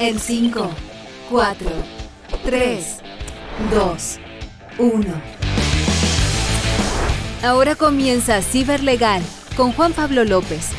En 5, 4, 3, 2, 1. Ahora comienza Ciberlegal con Juan Pablo López.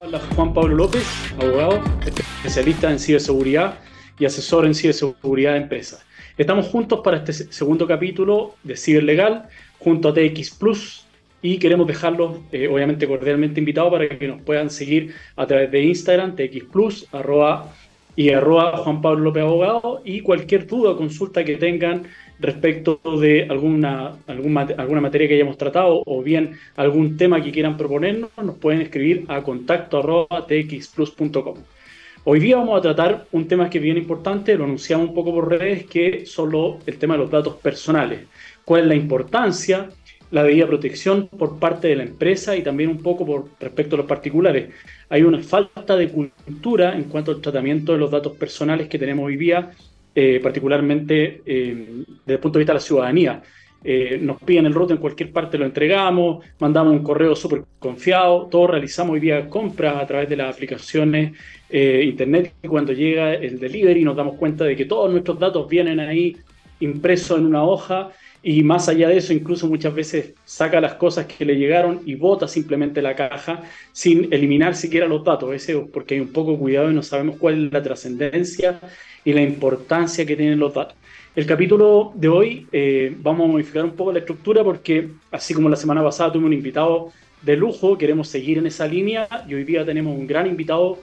Hola, Juan Pablo López, abogado, especialista en ciberseguridad y asesor en ciberseguridad de empresas. Estamos juntos para este segundo capítulo de Ciberlegal junto a TX Plus y queremos dejarlos eh, obviamente cordialmente invitados para que nos puedan seguir a través de Instagram, TX Plus, arroba y arroba Juan Pablo López Abogado y cualquier duda o consulta que tengan respecto de alguna, alguna, alguna materia que hayamos tratado o bien algún tema que quieran proponernos, nos pueden escribir a contacto arroba txplus.com. Hoy día vamos a tratar un tema que es bien importante, lo anunciamos un poco por redes, que es solo el tema de los datos personales. ¿Cuál es la importancia? La debida protección por parte de la empresa y también un poco por respecto a los particulares. Hay una falta de cultura en cuanto al tratamiento de los datos personales que tenemos hoy día, eh, particularmente eh, desde el punto de vista de la ciudadanía. Eh, nos piden el roto en cualquier parte, lo entregamos, mandamos un correo súper confiado, todos realizamos hoy día compras a través de las aplicaciones internet y cuando llega el delivery nos damos cuenta de que todos nuestros datos vienen ahí impresos en una hoja y más allá de eso, incluso muchas veces saca las cosas que le llegaron y bota simplemente la caja sin eliminar siquiera los datos, ese porque hay un poco cuidado y no sabemos cuál es la trascendencia y la importancia que tienen los datos. El capítulo de hoy eh, vamos a modificar un poco la estructura porque así como la semana pasada tuvimos un invitado de lujo, queremos seguir en esa línea y hoy día tenemos un gran invitado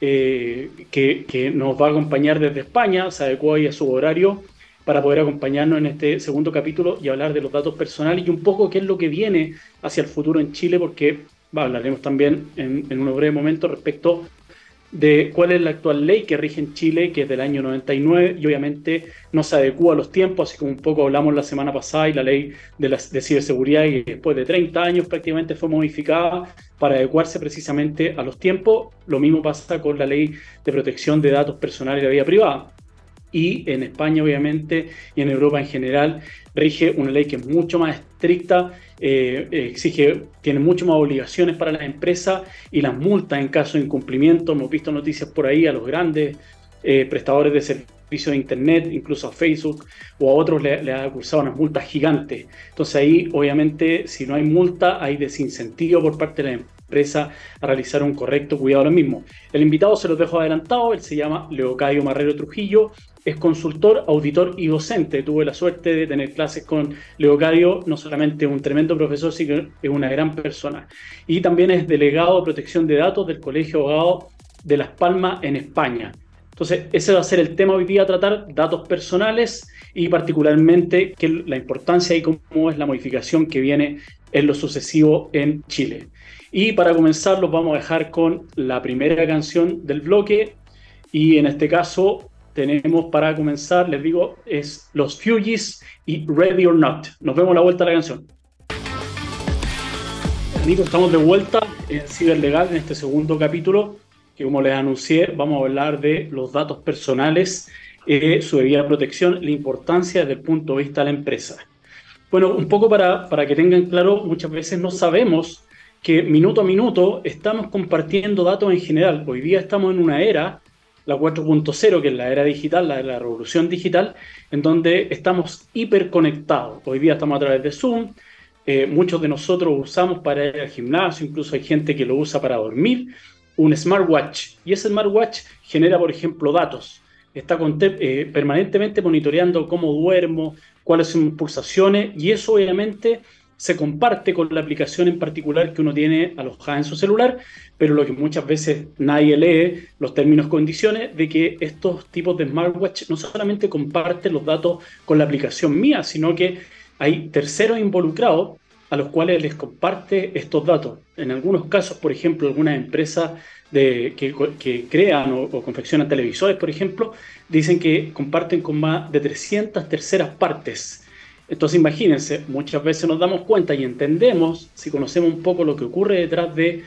eh, que, que, nos va a acompañar desde España, se adecuó ahí a su horario para poder acompañarnos en este segundo capítulo y hablar de los datos personales y un poco qué es lo que viene hacia el futuro en Chile, porque hablaremos también en, en un breve momento respecto de cuál es la actual ley que rige en Chile, que es del año 99 y obviamente no se adecua a los tiempos, así como un poco hablamos la semana pasada y la ley de ciberseguridad y después de 30 años prácticamente fue modificada para adecuarse precisamente a los tiempos. Lo mismo pasa con la ley de protección de datos personales y la vida privada y en España obviamente y en Europa en general rige una ley que es mucho más estricta, eh, exige, tiene mucho más obligaciones para las empresas y las multas en caso de incumplimiento. Hemos visto noticias por ahí a los grandes eh, prestadores de servicios de Internet, incluso a Facebook o a otros le, le ha acusado unas multas gigantes. Entonces ahí obviamente si no hay multa hay desincentivo por parte de la empresa a realizar un correcto cuidado lo mismo. El invitado se los dejo adelantado, él se llama Leocadio Marrero Trujillo, es consultor, auditor y docente. Tuve la suerte de tener clases con Leocadio, no solamente un tremendo profesor, sino es una gran persona. Y también es delegado de protección de datos del Colegio Abogado de Las Palmas en España. Entonces, ese va a ser el tema hoy día, tratar datos personales y particularmente que la importancia y cómo es la modificación que viene en lo sucesivo en Chile. Y para comenzar los vamos a dejar con la primera canción del bloque y en este caso tenemos para comenzar, les digo, es Los Fugees y Ready or Not. Nos vemos la vuelta a la canción. Nico, estamos de vuelta en Ciberlegal en este segundo capítulo que como les anuncié vamos a hablar de los datos personales, eh, su debida protección, la importancia desde el punto de vista de la empresa. Bueno, un poco para, para que tengan claro, muchas veces no sabemos que minuto a minuto estamos compartiendo datos en general. Hoy día estamos en una era, la 4.0, que es la era digital, la, la revolución digital, en donde estamos hiperconectados. Hoy día estamos a través de Zoom, eh, muchos de nosotros usamos para ir al gimnasio, incluso hay gente que lo usa para dormir, un smartwatch. Y ese smartwatch genera, por ejemplo, datos. Está eh, permanentemente monitoreando cómo duermo, cuáles son mis pulsaciones, y eso obviamente se comparte con la aplicación en particular que uno tiene alojada en su celular, pero lo que muchas veces nadie lee, los términos condiciones, de que estos tipos de smartwatch no solamente comparten los datos con la aplicación mía, sino que hay terceros involucrados a los cuales les comparte estos datos. En algunos casos, por ejemplo, algunas empresas de, que, crean o, o, confeccionan televisores, por ejemplo, dicen que comparten con más de 300 terceras partes entonces imagínense, muchas veces nos damos cuenta y entendemos, si conocemos un poco lo que ocurre detrás de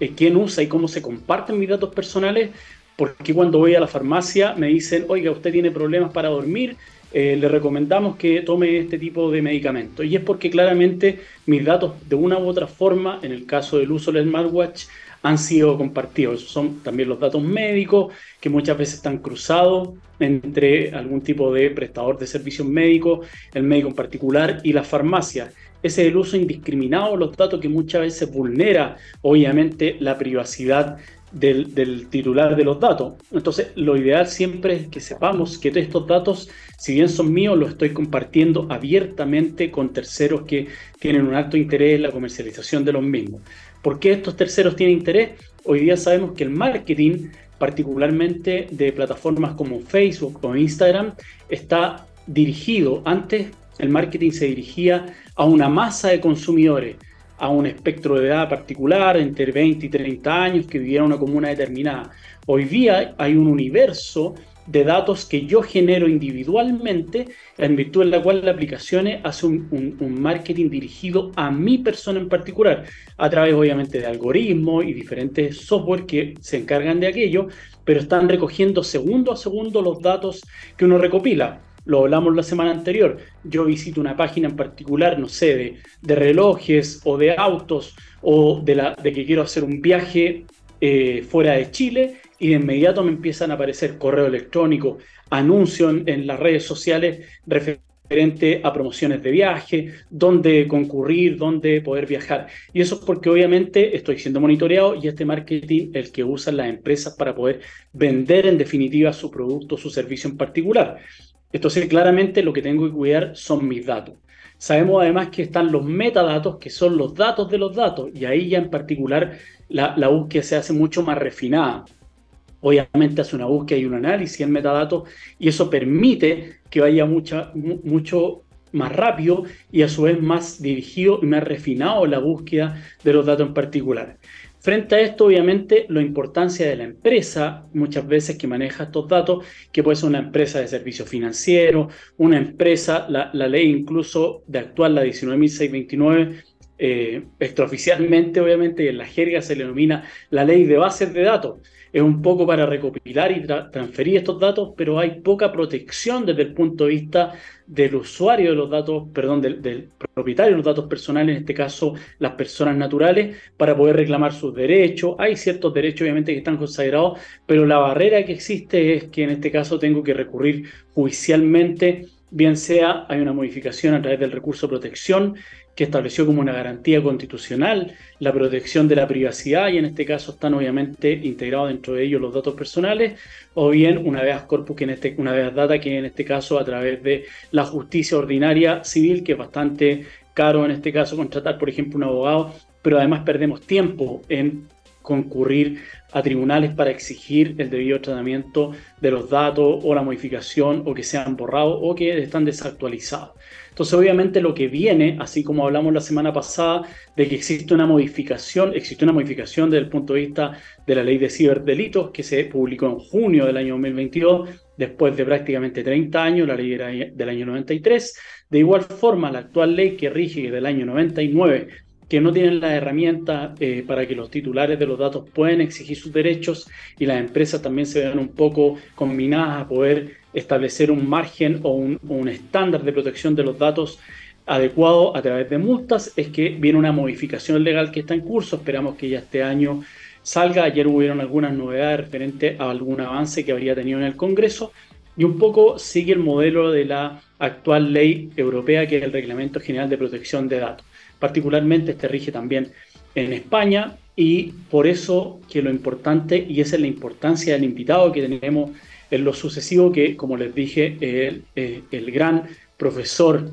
eh, quién usa y cómo se comparten mis datos personales, porque cuando voy a la farmacia me dicen, oiga, usted tiene problemas para dormir, eh, le recomendamos que tome este tipo de medicamentos. Y es porque claramente mis datos de una u otra forma, en el caso del uso del smartwatch, han sido compartidos. Esos son también los datos médicos que muchas veces están cruzados entre algún tipo de prestador de servicios médicos, el médico en particular y la farmacia. Ese es el uso indiscriminado de los datos que muchas veces vulnera, obviamente, la privacidad del, titular de los datos. Entonces, lo ideal siempre es que sepamos que todos estos datos, si bien son míos, los estoy compartiendo abiertamente con terceros que tienen un alto interés en la comercialización de los mismos. ¿Por qué estos terceros tienen interés? Hoy día sabemos que el marketing, particularmente de plataformas como Facebook o Instagram, está dirigido, antes el marketing se dirigía a una masa de consumidores, a un espectro de edad particular, entre 20 y 30 años, que vivían en una comuna determinada. Hoy día hay un universo de datos que yo genero individualmente, en virtud de la cual la aplicación hace un, marketing dirigido a mi persona en particular, a través obviamente de algoritmos y diferentes software que se encargan de aquello, pero están recogiendo segundo a segundo los datos que uno recopila. Lo hablamos la semana anterior, yo visito una página en particular, no sé, de, relojes o de autos o de, la, de que quiero hacer un viaje eh, fuera de Chile y de inmediato me empiezan a aparecer correo electrónico, anuncios en, las redes sociales referente a promociones de viaje, dónde concurrir, dónde poder viajar. Y eso es porque obviamente estoy siendo monitoreado y este marketing el que usan las empresas para poder vender en definitiva su producto su servicio en particular. Entonces, claramente lo que tengo que cuidar son mis datos. Sabemos además que están los metadatos, que son los datos de los datos, y ahí ya en particular la, búsqueda se hace mucho más refinada. Obviamente hace una búsqueda y un análisis en metadatos, y eso permite que vaya mucha, mucho más rápido y a su vez más dirigido y más refinado la búsqueda de los datos en particular. Frente a esto, obviamente, la importancia de la empresa, muchas veces que maneja estos datos, que puede ser una empresa de servicios financieros, una empresa, la, ley incluso de actual, la 19.629, eh, extraoficialmente, obviamente, y en la jerga se le denomina la ley de bases de datos es un poco para recopilar y transferir estos datos, pero hay poca protección desde el punto de vista del usuario de los datos, perdón, del, propietario de los datos personales, en este caso las personas naturales, para poder reclamar sus derechos. Hay ciertos derechos obviamente que están consagrados, pero la barrera que existe es que en este caso tengo que recurrir judicialmente bien sea hay una modificación a través del recurso de protección que estableció como una garantía constitucional la protección de la privacidad y en este caso están obviamente integrados dentro de ellos los datos personales o bien una vez corpus que en este una vez data que en este caso a través de la justicia ordinaria civil que es bastante caro en este caso contratar por ejemplo un abogado pero además perdemos tiempo en concurrir a tribunales para exigir el debido tratamiento de los datos o la modificación o que sean borrados o que están desactualizados. Entonces, obviamente lo que viene, así como hablamos la semana pasada, de que existe una modificación, existe una modificación desde el punto de vista de la ley de ciberdelitos que se publicó en junio del año 2022, después de prácticamente 30 años, la ley era del año 93. De igual forma, la actual ley que rige del año 99 que no tienen las herramientas eh, para que los titulares de los datos puedan exigir sus derechos y las empresas también se vean un poco combinadas a poder establecer un margen o un, estándar de protección de los datos adecuado a través de multas, es que viene una modificación legal que está en curso, esperamos que ya este año salga, ayer hubieron algunas novedades referente a algún avance que habría tenido en el Congreso. Y un poco sigue el modelo de la actual ley europea que es el Reglamento General de Protección de Datos. Particularmente este rige también en España y por eso que lo importante, y esa es la importancia del invitado que tenemos en lo sucesivo, que como les dije, el, eh, gran profesor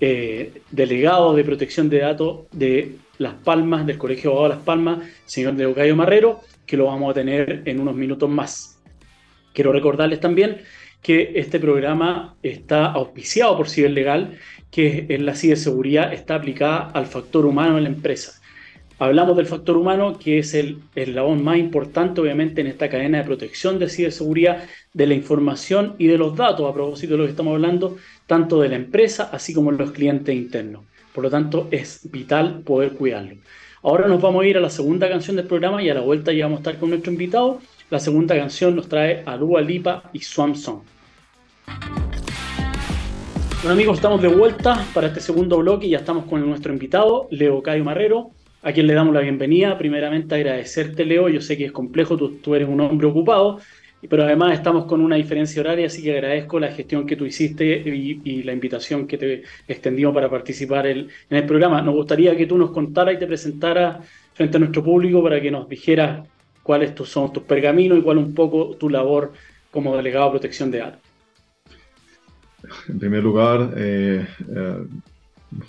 eh, delegado de protección de datos de Las Palmas, del Colegio de Abogados Las Palmas, señor Leocayo Marrero, que lo vamos a tener en unos minutos más. Quiero recordarles también que este programa está auspiciado por Ciberlegal que en la ciberseguridad está aplicada al factor humano en la empresa. Hablamos del factor humano, que es el eslabón más importante, obviamente, en esta cadena de protección de ciberseguridad de la información y de los datos, a propósito de lo que estamos hablando, tanto de la empresa así como de los clientes internos. Por lo tanto, es vital poder cuidarlo. Ahora nos vamos a ir a la segunda canción del programa y a la vuelta ya vamos a estar con nuestro invitado. La segunda canción nos trae a Dua Lipa y Swam Song. Bueno amigos, estamos de vuelta para este segundo bloque y ya estamos con nuestro invitado, Leo Cayo Marrero, a quien le damos la bienvenida. Primeramente agradecerte, Leo, yo sé que es complejo, tú, eres un hombre ocupado, pero además estamos con una diferencia horaria, así que agradezco la gestión que tú hiciste y, la invitación que te extendimos para participar en el programa. Nos gustaría que tú nos contaras y te presentaras frente a nuestro público para que nos dijeras cuáles son tus pergaminos y cuál un poco tu labor como delegado de protección de datos. En primer lugar, eh, eh,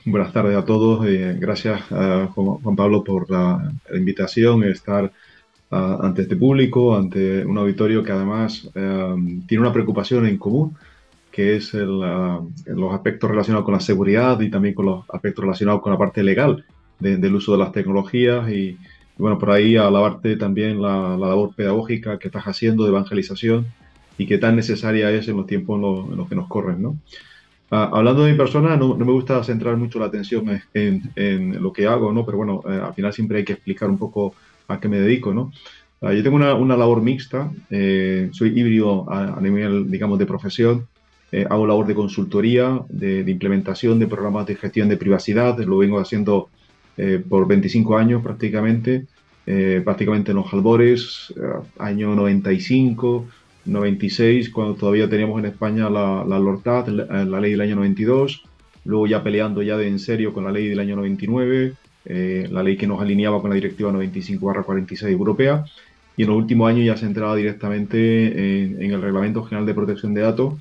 buenas tardes a todos. Eh, gracias a Juan Pablo por la, invitación, estar ante este público, ante un auditorio que además tiene una preocupación en común, que es los aspectos relacionados con la seguridad y también con los aspectos relacionados con la parte legal del uso de las tecnologías y, bueno, por ahí alabarte también la, la labor pedagógica que estás haciendo de evangelización y que tan necesaria es en los tiempos en los, que nos corren, ¿no? Ah, hablando de mi persona, no, no, me gusta centrar mucho la atención en, en, lo que hago, ¿no? Pero bueno, eh, al final siempre hay que explicar un poco a qué me dedico, ¿no? Ah, yo tengo una, una, labor mixta, eh, soy híbrido a, nivel, digamos, de profesión, eh, hago labor de consultoría, de, de, implementación de programas de gestión de privacidad, lo vengo haciendo por 25 años prácticamente, prácticamente en los albores, año 95, 96, cuando todavía teníamos en España la, la LORTAD, la, ley del año 92, luego ya peleando ya de en serio con la ley del año 99, eh, la ley que nos alineaba con la directiva 95-46 europea, y en los últimos años ya se entraba directamente en, el Reglamento General de Protección de Datos,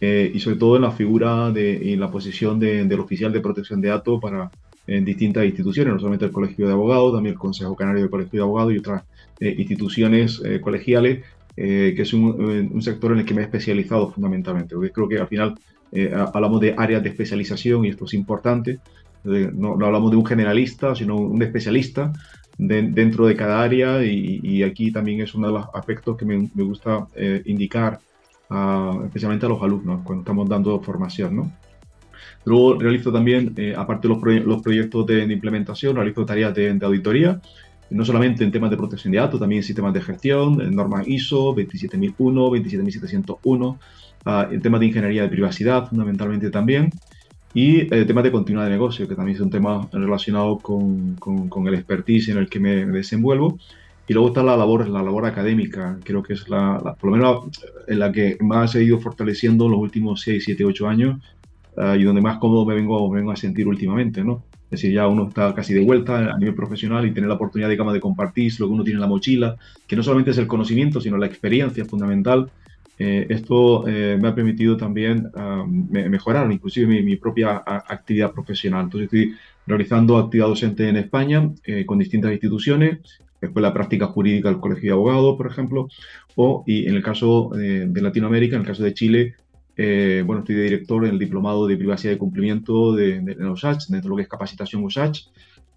eh, y sobre todo en la figura de, en la posición del oficial de protección de datos para en distintas instituciones, no solamente el Colegio de Abogados, también el Consejo Canario del Colegio de Abogados y otras eh, instituciones colegiales eh, que es un, un, sector en el que me he especializado fundamentalmente, porque creo que al final eh, hablamos de áreas de especialización y esto es importante. No, no, hablamos de un generalista, sino un especialista de, dentro de cada área y, y, aquí también es uno de los aspectos que me, me gusta eh, indicar, a, especialmente a los alumnos cuando estamos dando formación. ¿no? Luego realizo también, aparte de los, los proyectos de, de, implementación, realizo tareas de, de auditoría no solamente en temas de protección de datos, también en sistemas de gestión, normas ISO 27001, 27701, en temas de ingeniería de privacidad fundamentalmente también, y eh, temas de continuidad de negocio, que también es un tema relacionado con, con, el expertise en el que me, desenvuelvo. Y luego está la labor, la labor académica, creo que es la, por lo menos en la que más he ido fortaleciendo en los últimos 6, 7, 8 años ah, y donde más cómodo me vengo, me vengo a sentir últimamente, ¿no? Es decir, ya uno está casi de vuelta a nivel profesional y tener la oportunidad, digamos, de compartir lo que uno tiene en la mochila, que no solamente es el conocimiento, sino la experiencia fundamental. Eh, esto eh, me ha permitido también mejorar inclusive mi, propia actividad profesional. Entonces estoy realizando actividad docente en España eh, con distintas instituciones, después la práctica jurídica del Colegio de Abogados, por ejemplo, o y en el caso de Latinoamérica, en el caso de Chile, eh, bueno, estoy de director en el diplomado de privacidad y cumplimiento de, de, OSACH, dentro de lo que es capacitación OSACH.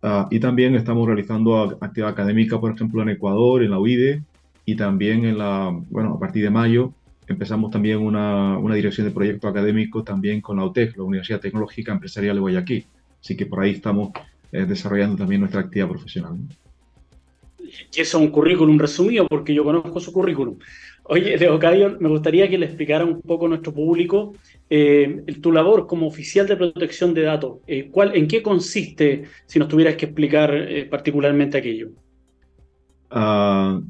Ah, y también estamos realizando actividad académica, por ejemplo, en Ecuador, en la UIDE, y también en la, bueno, a partir de mayo empezamos también una, una dirección de proyecto académico también con la UTEC, la Universidad Tecnológica Empresarial de Guayaquil. Así que por ahí estamos eh, desarrollando también nuestra actividad profesional. Y eso es un currículum resumido, porque yo conozco su currículum. Oye, Leocadio, me gustaría que le explicara un poco a nuestro público eh, tu labor como oficial de protección de datos. Eh, ¿cuál, ¿En qué consiste, si nos tuvieras que explicar eh, particularmente aquello? Uh,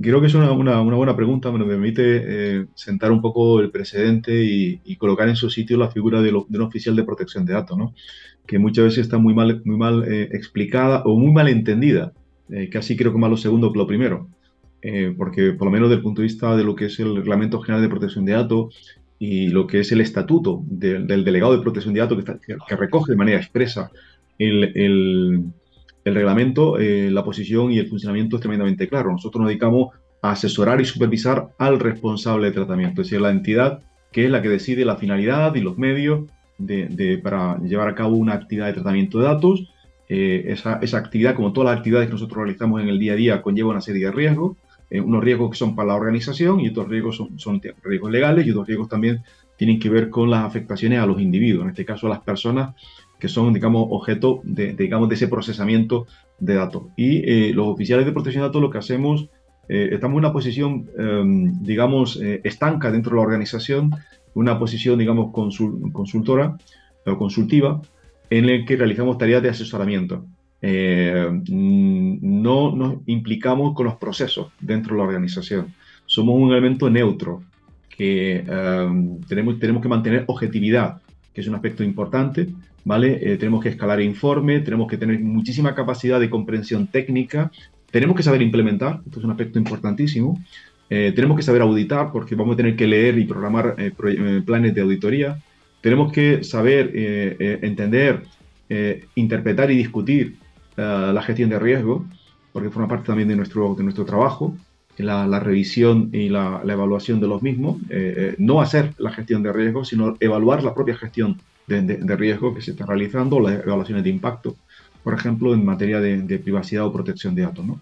creo que es una, una, una, buena pregunta, me permite sentar un poco el precedente y, y, colocar en su sitio la figura de, lo, de, un oficial de protección de datos, ¿no? que muchas veces está muy mal, muy mal explicada o muy mal entendida, casi creo que más lo segundo que lo primero. Eh, porque por lo menos desde el punto de vista de lo que es el Reglamento General de Protección de Datos y lo que es el estatuto del delegado de protección de datos que, recoge de manera expresa el, reglamento, eh, la posición y el funcionamiento es tremendamente claro. Nosotros nos dedicamos a asesorar y supervisar al responsable de tratamiento, es decir, la entidad que es la que decide la finalidad y los medios para llevar a cabo una actividad de tratamiento de datos. Eh, esa, esa, actividad, como todas las actividades que nosotros realizamos en el día a día, conlleva una serie de riesgos eh, unos riesgos que son para la organización y otros riesgos son, son, riesgos legales y otros riesgos también tienen que ver con las afectaciones a los individuos, en este caso a las personas que son, digamos, objeto de, digamos, de ese procesamiento de datos. Y eh, los oficiales de protección de datos lo que hacemos, eh, estamos en una posición, em, digamos, estanca dentro de la organización una posición, digamos, consultora o consultiva en la que realizamos tareas de asesoramiento. Eh, no nos implicamos con los procesos dentro de la organización. Somos un elemento neutro que eh, tenemos, tenemos que mantener objetividad, que es un aspecto importante, ¿vale? Eh, tenemos que escalar informe, tenemos que tener muchísima capacidad de comprensión técnica, tenemos que saber implementar, esto es un aspecto importantísimo, tenemos que saber auditar porque vamos a tener que leer y programar planes de auditoría, tenemos que saber entender, interpretar y discutir la gestión de riesgo, porque forma parte también de nuestro, de nuestro trabajo, la, revisión y la, evaluación de los mismos, eh, eh, no hacer la gestión de riesgo, sino evaluar la propia gestión de, de, riesgo que se está realizando, las evaluaciones de impacto, por ejemplo, en materia de, de privacidad o protección de datos. ¿no?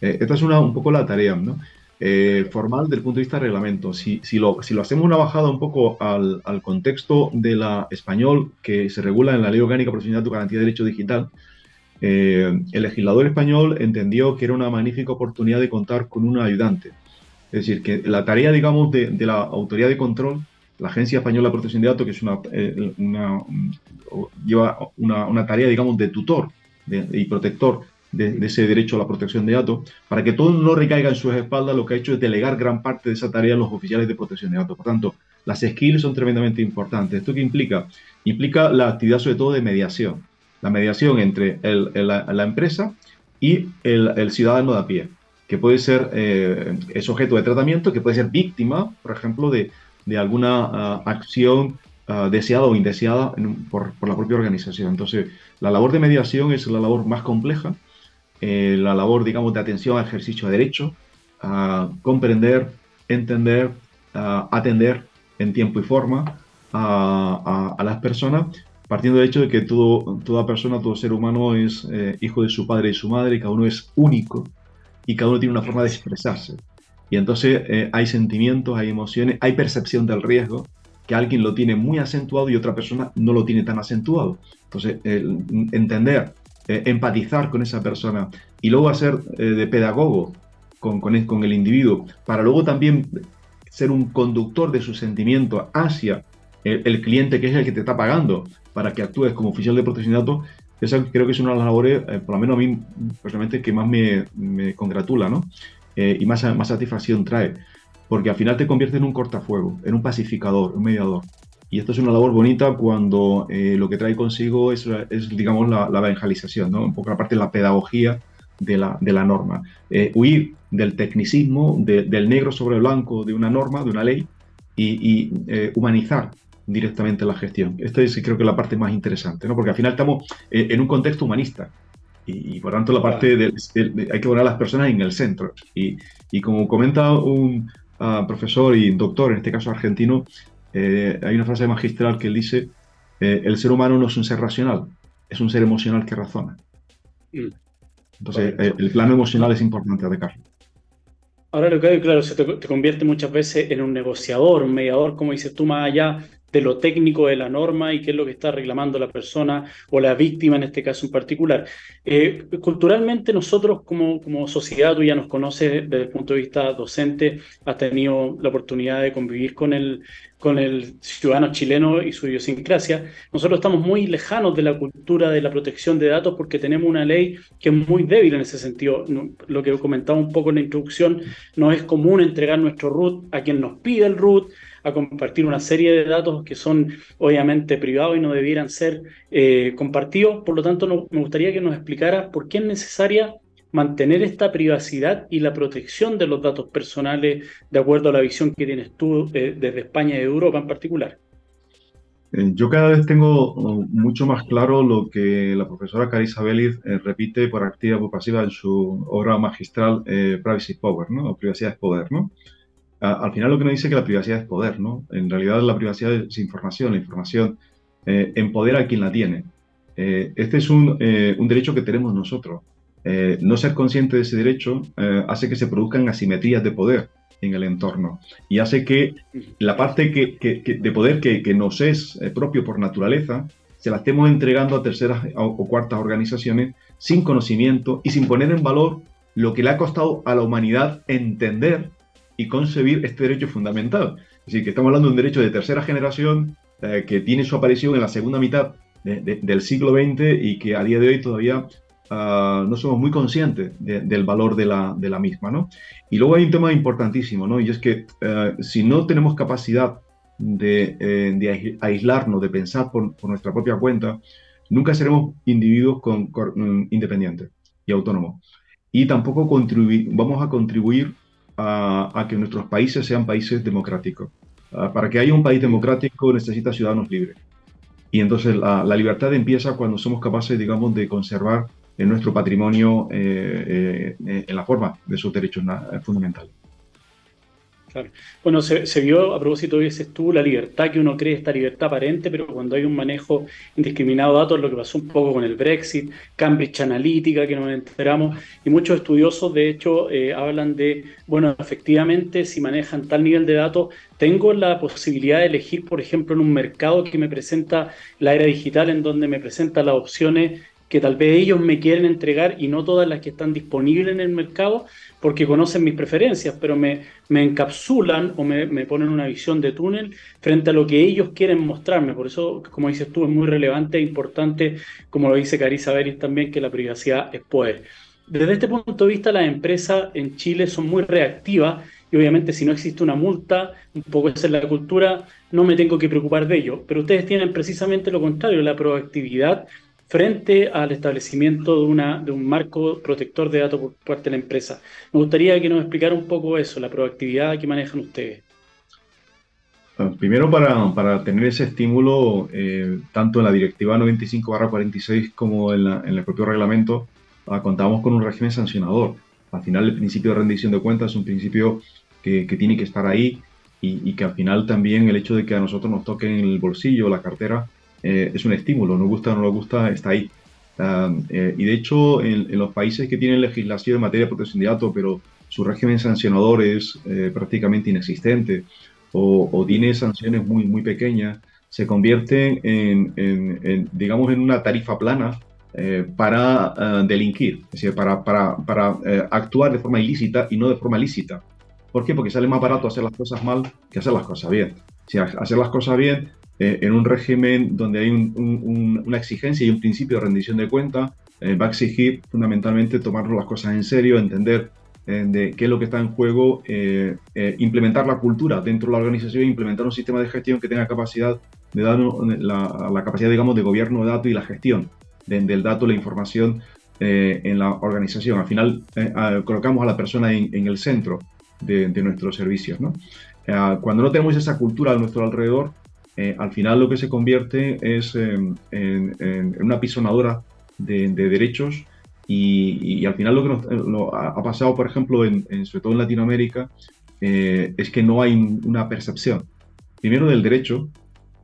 Eh, esta es una, un poco la tarea ¿no? formal del punto de vista de reglamento. Si, si, lo, si lo hacemos una bajada un poco al, al contexto de la español que se regula en la Ley Orgánica de Protección de Garantía de Derecho Digital, eh, el legislador español entendió que era una magnífica oportunidad de contar con un ayudante. Es decir, que la tarea, digamos, de, la autoridad de control, la Agencia Española de Protección de Datos, que es una, eh, lleva una, tarea, digamos, de tutor y protector de, ese derecho a la protección de datos, para que todo no recaiga en sus espaldas, lo que ha hecho es delegar gran parte de esa tarea a los oficiales de protección de datos. Por tanto, las skills son tremendamente importantes. ¿Esto qué implica? Implica la actividad sobre todo de mediación la mediación entre la, empresa y el, ciudadano de a pie, que puede ser eh, es objeto de tratamiento, que puede ser víctima, por ejemplo, de, alguna ah, acción ah, deseada o indeseada por, la propia organización. Entonces, la labor de mediación es la labor más compleja, eh, la labor, digamos, de atención al ejercicio de derecho, a comprender, entender, atender en tiempo y forma a, a las personas partiendo del hecho de que todo, toda persona, todo ser humano es eh, hijo de su padre y su madre, y cada uno es único y cada uno tiene una forma de expresarse. Y entonces eh, hay sentimientos, hay emociones, hay percepción del riesgo, que alguien lo tiene muy acentuado y otra persona no lo tiene tan acentuado. Entonces, entender, eh, empatizar con esa persona y luego hacer de pedagogo con, con, con el individuo, para luego también ser un conductor de su sentimiento hacia el, cliente que es el que te está pagando para que actúes como oficial de protección de datos, esa creo que es una de las labores, eh, por lo menos a mí personalmente, que más me, me congratula, ¿no? Eh, y más, más satisfacción trae, porque al final te convierte en un cortafuego, en un pacificador, un mediador. Y esto es una labor bonita cuando eh, lo que trae consigo es, es digamos, la, la, evangelización, ¿no? Un poco la parte de la pedagogía de la, de la norma. huir del tecnicismo, del negro sobre blanco de una norma, de una ley, y, y humanizar directamente la gestión. Esta es creo que la parte más interesante, ¿no? porque al final estamos eh, en un contexto humanista y, por tanto la parte de, hay que poner a las personas en el centro. Y, y como comenta un ah, profesor y doctor, en este caso argentino, eh, hay una frase magistral que él dice, eh, el ser humano no es un ser racional, es un ser emocional que razona. Mm. Entonces, el plano emocional es importante atacarlo. Ahora lo que hay, claro, se te, te, convierte muchas veces en un negociador, un mediador, como dices tú, más allá de lo técnico de la norma y qué es lo que está reclamando la persona o la víctima en este caso en particular. Eh, culturalmente nosotros como, como sociedad, tú ya nos conoces desde el punto de vista docente, has tenido la oportunidad de convivir con el, con el ciudadano chileno y su idiosincrasia. Nosotros estamos muy lejanos de la cultura de la protección de datos porque tenemos una ley que es muy débil en ese sentido. Lo que comentaba un poco en la introducción, no es común entregar nuestro root a quien nos pide el root, a compartir una serie de datos que son obviamente privados y no debieran ser eh, compartidos. Por lo tanto, me gustaría que nos explicara por qué es necesaria mantener esta privacidad y la protección de los datos personales de acuerdo a la visión que tienes tú eh, desde España y Europa en particular. Eh, yo cada vez tengo uh, mucho más claro lo que la profesora Carissa Vélez repite por activa y por pasiva en su obra magistral Privacy Power, ¿no? O privacidad es poder, ¿no? Al final lo que nos dice es que la privacidad es poder, ¿no? En realidad la privacidad es información, la información eh, empodera a quien la tiene. Eh, este es un, eh, un, derecho que tenemos nosotros. Eh, no ser consciente de ese derecho hace que se produzcan asimetrías de poder en el entorno y hace que la parte que, de poder que, que, nos es propio por naturaleza se la estemos entregando a terceras o cuartas organizaciones sin conocimiento y sin poner en valor lo que le ha costado a la humanidad entender y concebir este derecho fundamental, Es decir, que estamos hablando de un derecho de tercera generación eh, que tiene su aparición en la segunda mitad del siglo XX y que a día de hoy todavía ah, no somos muy conscientes del valor de la, de la, misma. ¿no? Y luego hay un tema importantísimo, ¿no? y es que eh, si no tenemos capacidad de, eh, de aislarnos, de pensar por, nuestra propia cuenta, nunca seremos individuos con, mm, independientes y autónomos. Y tampoco vamos a contribuir a, que nuestros países sean países democráticos. Ah, para que haya un país democrático necesita ciudadanos libres. Y entonces la, libertad empieza cuando somos capaces, digamos, de conservar en nuestro patrimonio eh, eh, en la forma de sus derechos fundamentales. Bueno, se, vio, a propósito, dices tú, la libertad que uno cree, esta libertad aparente, pero cuando hay un manejo indiscriminado de datos, lo que pasó un poco con el Brexit, Cambridge Analytica, que nos enteramos, y muchos estudiosos, de hecho, eh, hablan de, bueno, efectivamente, si manejan tal nivel de datos, tengo la posibilidad de elegir, por ejemplo, en un mercado que me presenta la era digital, en donde me presenta las opciones que tal vez ellos me quieren entregar y no todas las que están disponibles en el mercado porque conocen mis preferencias, pero me, me encapsulan o me, me, ponen una visión de túnel frente a lo que ellos quieren mostrarme. Por eso, como dices tú, es muy relevante e importante, como lo dice Carissa Beris también, que la privacidad es poder. Desde este punto de vista, las empresas en Chile son muy reactivas y obviamente si no existe una multa, un poco esa es la cultura, no me tengo que preocupar de ello. Pero ustedes tienen precisamente lo contrario, la proactividad frente al establecimiento de, una, de un marco protector de datos por parte de la empresa. Me gustaría que nos explicara un poco eso, la proactividad que manejan ustedes. Primero, para, para tener ese estímulo, eh, tanto en la Directiva 95-46 como en, en, el propio reglamento, ah, contamos con un régimen sancionador. Al final, el principio de rendición de cuentas es un principio que, que tiene que estar ahí y, y, que al final también el hecho de que a nosotros nos toquen el bolsillo, la cartera, eh, es un estímulo, nos gusta o no nos gusta, está ahí. Eh, y de hecho, en, los países que tienen legislación en materia de protección de datos, pero su régimen sancionador es eh, prácticamente inexistente o, tiene sanciones muy, muy pequeñas, se convierte en, digamos, en una tarifa plana para delinquir, es decir, para, para, para actuar de forma ilícita y no de forma lícita. ¿Por qué? Porque sale más barato hacer las cosas mal que hacer las cosas bien. Si hacer las cosas bien eh, en un régimen donde hay una exigencia y un principio de rendición de cuenta, eh, va a exigir fundamentalmente tomar las cosas en serio, entender eh, de qué es lo que está en juego, implementar la cultura dentro de la organización, implementar un sistema de gestión que tenga capacidad de dar la, la capacidad, digamos, de gobierno de datos y la gestión del dato, la información en la organización. Al final, colocamos a la persona en, el centro de, de nuestros servicios. ¿no? cuando no tenemos esa cultura a nuestro alrededor, eh, al final lo que se convierte es en, una pisonadora de, derechos y, al final lo que nos, ha pasado, por ejemplo, en, sobre todo en Latinoamérica, eh, es que no hay una percepción, primero del derecho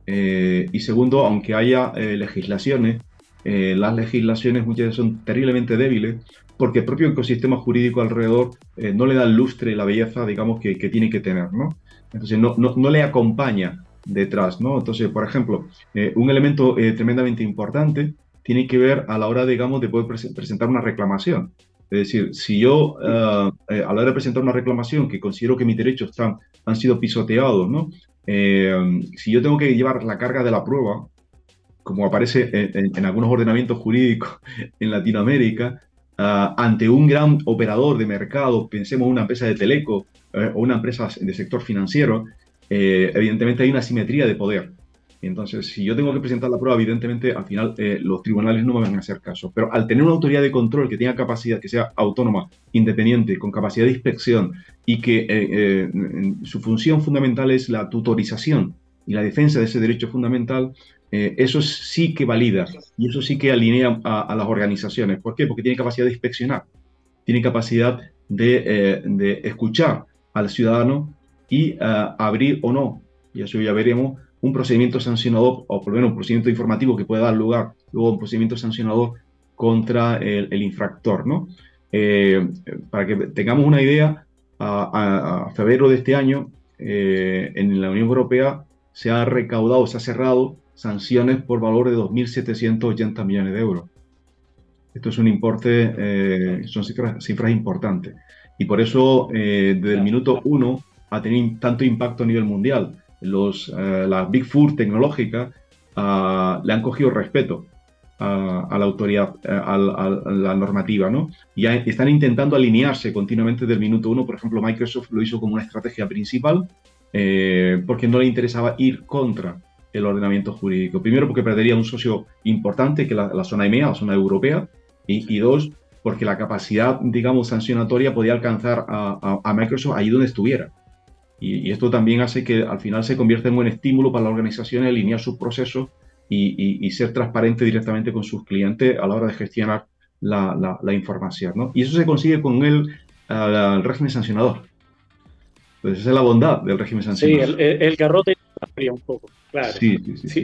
eh, y segundo, aunque haya legislaciones, las legislaciones muchas veces son terriblemente débiles porque el propio ecosistema jurídico alrededor no le da el lustre, la belleza, digamos, que, tiene que tener, ¿no? Entonces no le acompaña detrás, ¿no? Entonces, por ejemplo, eh, un elemento eh, tremendamente importante tiene que ver a la hora, digamos, de poder presentar una reclamación. Es decir, si yo eh, a la hora de presentar una reclamación que considero que mis derechos están, han sido pisoteados, ¿no? si yo tengo que llevar la carga de la prueba, como aparece en, algunos ordenamientos jurídicos en Latinoamérica, ante un gran operador de mercado, pensemos una empresa de teleco o una empresa de sector financiero, eh, evidentemente hay una simetría de poder. Entonces, si yo tengo que presentar la prueba, evidentemente al final eh, los tribunales no me van a hacer caso. Pero al tener una autoridad de control que tenga capacidad, que sea autónoma, independiente, con capacidad de inspección y que eh, su función fundamental es la tutorización y la defensa de ese derecho fundamental, eso sí que valida y eso sí que alinea a, las organizaciones. ¿Por qué? Porque tiene capacidad de inspeccionar, tiene capacidad de, de escuchar al ciudadano y eh, abrir o no, y eso ya veremos, un procedimiento sancionador, o por lo menos un procedimiento informativo que pueda dar lugar luego un procedimiento sancionador contra el, infractor. ¿no? Eh, para que tengamos una idea, a, febrero de este año, eh, en la Unión Europea se ha recaudado, se ha cerrado sanciones por valor de 2.780 millones de euros. Esto es un importe, son cifras, cifras importantes. Y por eso, desde el minuto uno, a tener tanto impacto a nivel mundial. Los, eh, las Big Four tecnológicas ah, le han cogido respeto a, la autoridad, eh, a, la normativa, ¿no? Y están intentando alinearse continuamente del minuto uno. Por ejemplo, Microsoft lo hizo como una estrategia principal eh, porque no le interesaba ir contra el ordenamiento jurídico. Primero, porque perdería un socio importante, que la, la zona EMEA, la zona europea, y, dos, porque la capacidad, digamos, sancionatoria podía alcanzar a, Microsoft ahí donde estuviera. Y, esto también hace que al final se convierta en un estímulo para la organización alinear sus procesos y, ser transparente directamente con sus clientes a la hora de gestionar la, información. ¿no? Y eso se consigue con el, el régimen sancionador. Entonces, esa es la bondad del régimen sancionador. Sí, el, el garrote un poco, claro.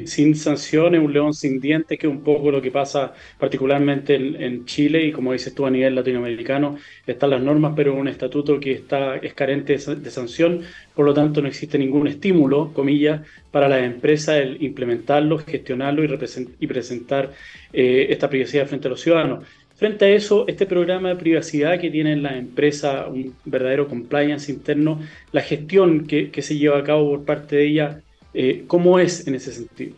sin sanciones, un león sin dientes, que es un poco lo que pasa particularmente en, Chile y como dices tú a nivel latinoamericano, están las normas, pero un estatuto que está, es carente de, sanción, por lo tanto no existe ningún estímulo, comillas, para las empresas el implementarlo, gestionarlo y, y presentar eh, esta privacidad frente a los ciudadanos. Frente a eso, este programa de privacidad que tiene la empresa, un verdadero compliance interno, la gestión que, que, se lleva a cabo por parte de ella, eh, ¿Cómo es en ese sentido?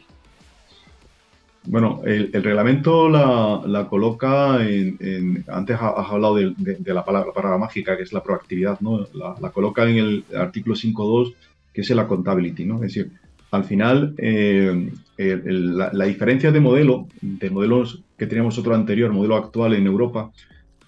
Bueno, el, reglamento la, coloca en, antes has hablado de, la, palabra, mágica, que es la proactividad, ¿no? La, coloca en el artículo 5.2, que es la accountability, ¿no? Es decir, al final, eh, la, diferencia de modelo, de modelos que teníamos otro anterior, modelo actual en Europa,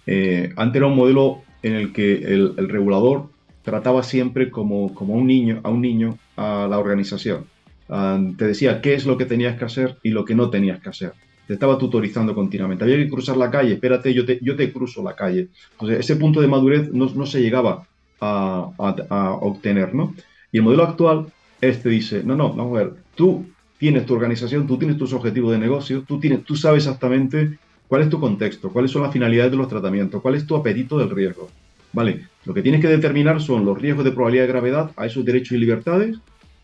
eh, antes era un modelo en el que el, el regulador trataba siempre como, como un niño, a un niño a la organización. Ah, te decía qué es lo que tenías que hacer y lo que no tenías que hacer. Te estaba tutorizando continuamente. Había que cruzar la calle, espérate, yo te, yo te cruzo la calle. Entonces, ese punto de madurez no, no se llegaba a, obtener, ¿no? Y el modelo actual, este dice, no, no, vamos a ver, tú tienes tu organización, tú tienes tus objetivos de negocio, tú, tienes, tú sabes exactamente cuál es tu contexto, cuáles son las finalidades de los tratamientos, cuál es tu apetito del riesgo. ¿Vale? Lo que tienes que determinar son los riesgos de probabilidad de gravedad a esos derechos y libertades.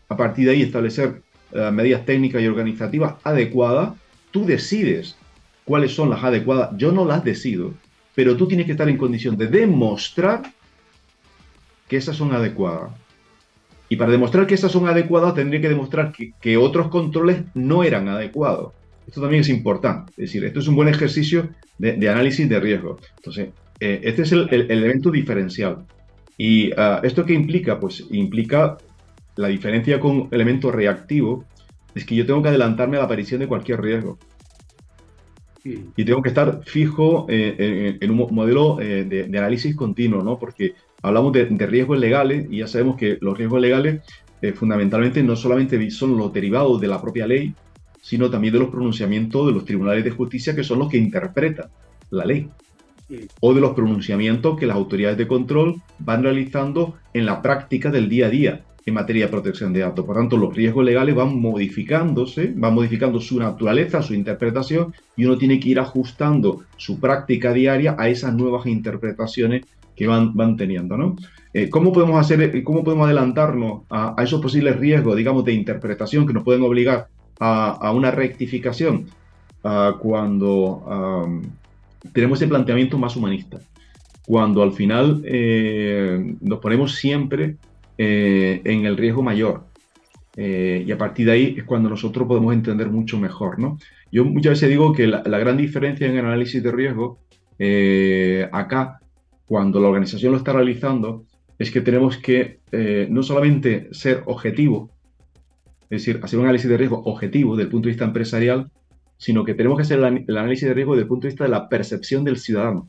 A partir de ahí establecer eh, medidas técnicas y organizativas adecuadas. Tú decides cuáles son las adecuadas. Yo no las decido, pero tú tienes que estar en condición de demostrar que esas son adecuadas. Y para demostrar que esas son adecuadas, tendría que demostrar que, otros controles no eran adecuados. Esto también es importante. Es decir, esto es un buen ejercicio de, de análisis de riesgo. Entonces, eh, este es el, elemento diferencial. ¿Y ah, esto qué implica? Pues implica la diferencia con elemento reactivo, es que yo tengo que adelantarme a la aparición de cualquier riesgo. Y tengo que estar fijo eh, en, un modelo eh, de, análisis continuo, ¿no? Porque hablamos de, riesgos legales y ya sabemos que los riesgos legales fundamentalmente no solamente son los derivados de la propia ley, sino también de los pronunciamientos de los tribunales de justicia que son los que interpretan la ley o de los pronunciamientos que las autoridades de control van realizando en la práctica del día a día en materia de protección de datos. Por tanto, los riesgos legales van modificándose, van modificando su naturaleza, su interpretación, y uno tiene que ir ajustando su práctica diaria a esas nuevas interpretaciones que van, van teniendo. Eh, ¿Cómo podemos hacer, cómo podemos adelantarnos a, esos posibles riesgos, digamos, de interpretación que nos pueden obligar a, una rectificación? Ah, cuando tenemos ese planteamiento más humanista, cuando al final eh, nos ponemos siempre eh, en el riesgo mayor. Eh, y a partir de ahí es cuando nosotros podemos entender mucho mejor. ¿no? Yo muchas veces digo que la, gran diferencia en el análisis de riesgo, acá, cuando la organización lo está realizando, es que tenemos que no solamente ser objetivo, es decir, hacer un análisis de riesgo objetivo desde el punto de vista empresarial, sino que tenemos que hacer el, análisis de riesgo desde el punto de vista de la percepción del ciudadano.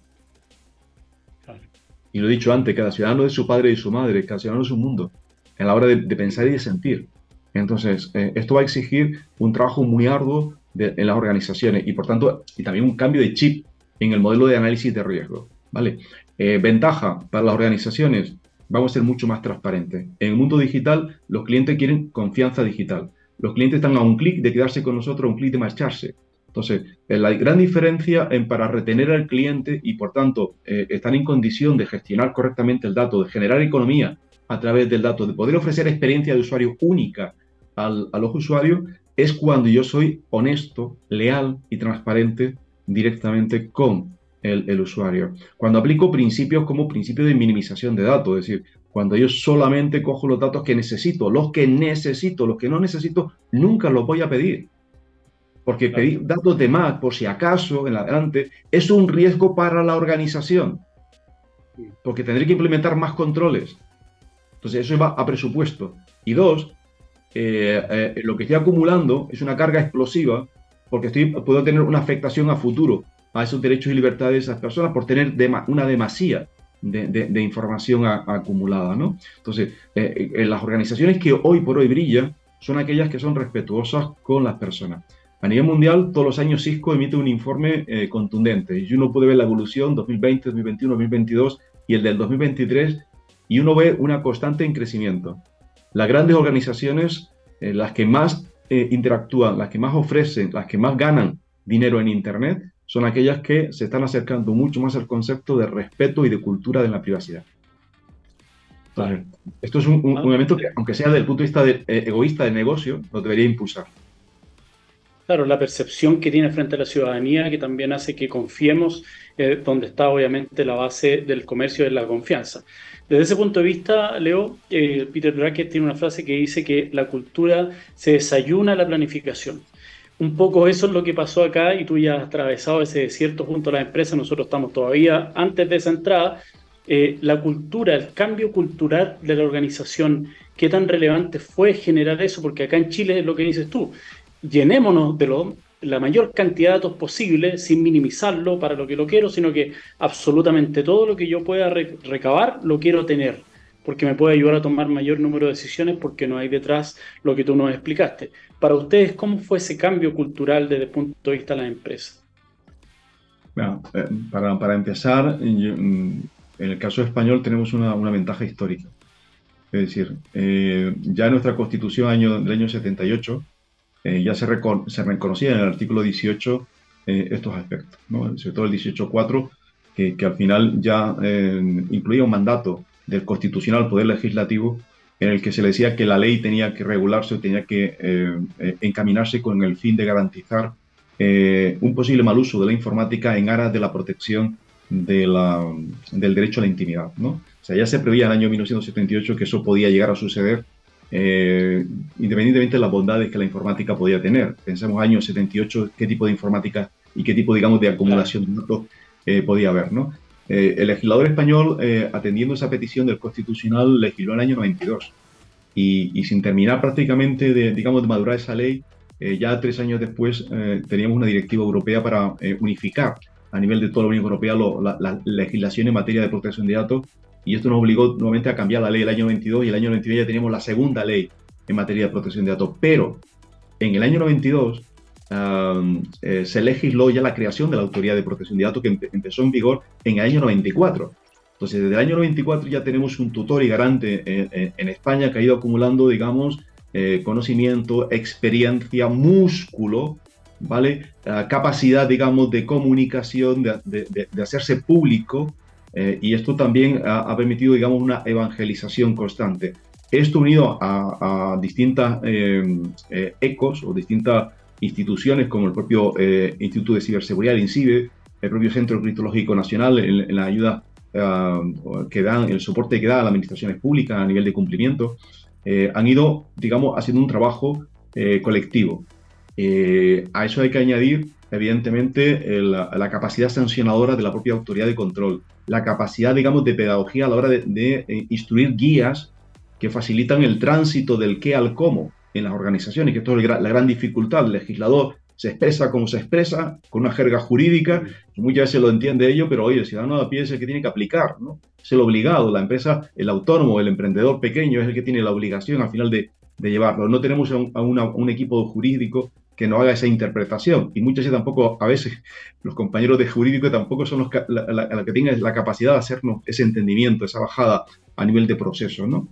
Y lo he dicho antes, cada ciudadano es su padre y su madre, cada ciudadano es un mundo, en la hora de, pensar y de sentir. Entonces, eh, esto va a exigir un trabajo muy arduo en las organizaciones y, por tanto, y también un cambio de chip en el modelo de análisis de riesgo. ¿vale? Eh, ventaja para las organizaciones, vamos a ser mucho más transparentes. En el mundo digital, los clientes quieren confianza digital. Los clientes están a un clic de quedarse con nosotros, a un clic de marcharse. Entonces, eh, la gran diferencia en para retener al cliente y, por tanto, eh, estar en condición de gestionar correctamente el dato, de generar economía a través del dato, de poder ofrecer experiencia de usuario única al, a los usuarios, es cuando yo soy honesto, leal y transparente directamente con el, usuario. Cuando aplico principios como principio de minimización de datos, es decir, cuando yo solamente cojo los datos que necesito, los que necesito, los que no necesito, nunca los voy a pedir. Porque pedir datos de más, por si acaso, en adelante, es un riesgo para la organización. Porque tendré que implementar más controles. Entonces, eso va a presupuesto. Y dos, eh, eh, lo que estoy acumulando es una carga explosiva porque estoy, puedo tener una afectación a futuro a esos derechos y libertades de esas personas por tener una demasía de, información acumulada. ¿no? Entonces, eh, las organizaciones que hoy por hoy brillan son aquellas que son respetuosas con las personas. A nivel mundial, todos los años Cisco emite un informe contundente y uno puede ver la evolución 2020, 2021, 2022 y el del 2023 y uno ve una constante en crecimiento. Las grandes organizaciones, eh, las que más eh, interactúan, las que más ofrecen, las que más ganan dinero en Internet, son aquellas que se están acercando mucho más al concepto de respeto y de cultura de la privacidad. esto es un, elemento que, aunque sea desde el punto de vista eh, egoísta del negocio, lo debería impulsar. Claro, la percepción que tiene frente a la ciudadanía, que también hace que confiemos, donde está obviamente la base del comercio de la confianza. Desde ese punto de vista, Leo, eh, Peter Drucker tiene una frase que dice que la cultura se desayuna a la planificación. Un poco eso es lo que pasó acá y tú ya has atravesado ese desierto junto a la empresa, nosotros estamos todavía antes de esa entrada. Eh, la cultura, el cambio cultural de la organización, ¿qué tan relevante fue generar eso? Porque acá en Chile es lo que dices tú, llenémonos de lo la mayor cantidad de datos posible sin minimizarlo para lo que lo quiero, sino que absolutamente todo lo que yo pueda recabar lo quiero tener, porque me puede ayudar a tomar mayor número de decisiones porque no hay detrás lo que tú nos explicaste. Para ustedes, ¿cómo fue ese cambio cultural desde el punto de vista de la empresa? Bueno, eh, para, para, empezar, en el caso español tenemos una, una ventaja histórica. Es decir, eh, ya en nuestra constitución año, del año 78 eh, ya se, se, reconocía en el artículo 18 eh, estos aspectos, ¿no? sobre todo el 18.4, que, que, al final ya incluía un mandato del constitucional Poder Legislativo en el que se le decía que la ley tenía que regularse tenía que encaminarse con el fin de garantizar un posible mal uso de la informática en aras de la protección de la, del derecho a la intimidad. ¿no? O sea, ya se preveía en el año 1978 que eso podía llegar a suceder eh, independientemente de las bondades que la informática podía tener. Pensemos años 78, qué tipo de informática y qué tipo, digamos, de acumulación de datos eh, podía haber, ¿no? Eh, el legislador español, atendiendo esa petición del Constitucional, legisló en el año 92 y, sin terminar prácticamente de, digamos, de madurar esa ley, ya tres años después teníamos una directiva europea para unificar a nivel de toda la Unión Europea la, la legislación en materia de protección de datos y esto nos obligó nuevamente a cambiar la ley del año 92 y el año 92 ya teníamos la segunda ley en materia de protección de datos. Pero en el año 92 eh, se legisló ya la creación de la Autoridad de Protección de Datos que empezó en vigor en el año 94. Entonces, desde el año 94 ya tenemos un tutor y garante en, España que ha ido acumulando, digamos, eh, conocimiento, experiencia, músculo, ¿vale? capacidad, digamos, de comunicación, de, hacerse público eh, y esto también ha, permitido, digamos, una evangelización constante. Esto unido a, distintas eh, eh, ecos o distintas instituciones como el propio Instituto de Ciberseguridad, el INCIBE, el propio Centro Criptológico Nacional, en, la ayuda que dan, el soporte que da a las administraciones públicas a nivel de cumplimiento, han ido, digamos, haciendo un trabajo colectivo. a eso hay que añadir evidentemente, la, capacidad sancionadora de la propia autoridad de control, la capacidad, digamos, de pedagogía a la hora de, eh, instruir guías que facilitan el tránsito del qué al cómo en las organizaciones, que esto es la gran dificultad. El legislador se expresa como se expresa, con una jerga jurídica, muchas veces lo entiende ello, pero oye, el ciudadano a pie es el que tiene que aplicar, ¿no? Es el obligado, la empresa, el autónomo, el emprendedor pequeño es el que tiene la obligación al final de, llevarlo. No tenemos a un equipo jurídico que no haga esa interpretación. Y muchas veces tampoco, a veces, los compañeros de jurídico tampoco son los que, la, que tengan la capacidad de hacernos ese entendimiento, esa bajada a nivel de proceso, ¿no?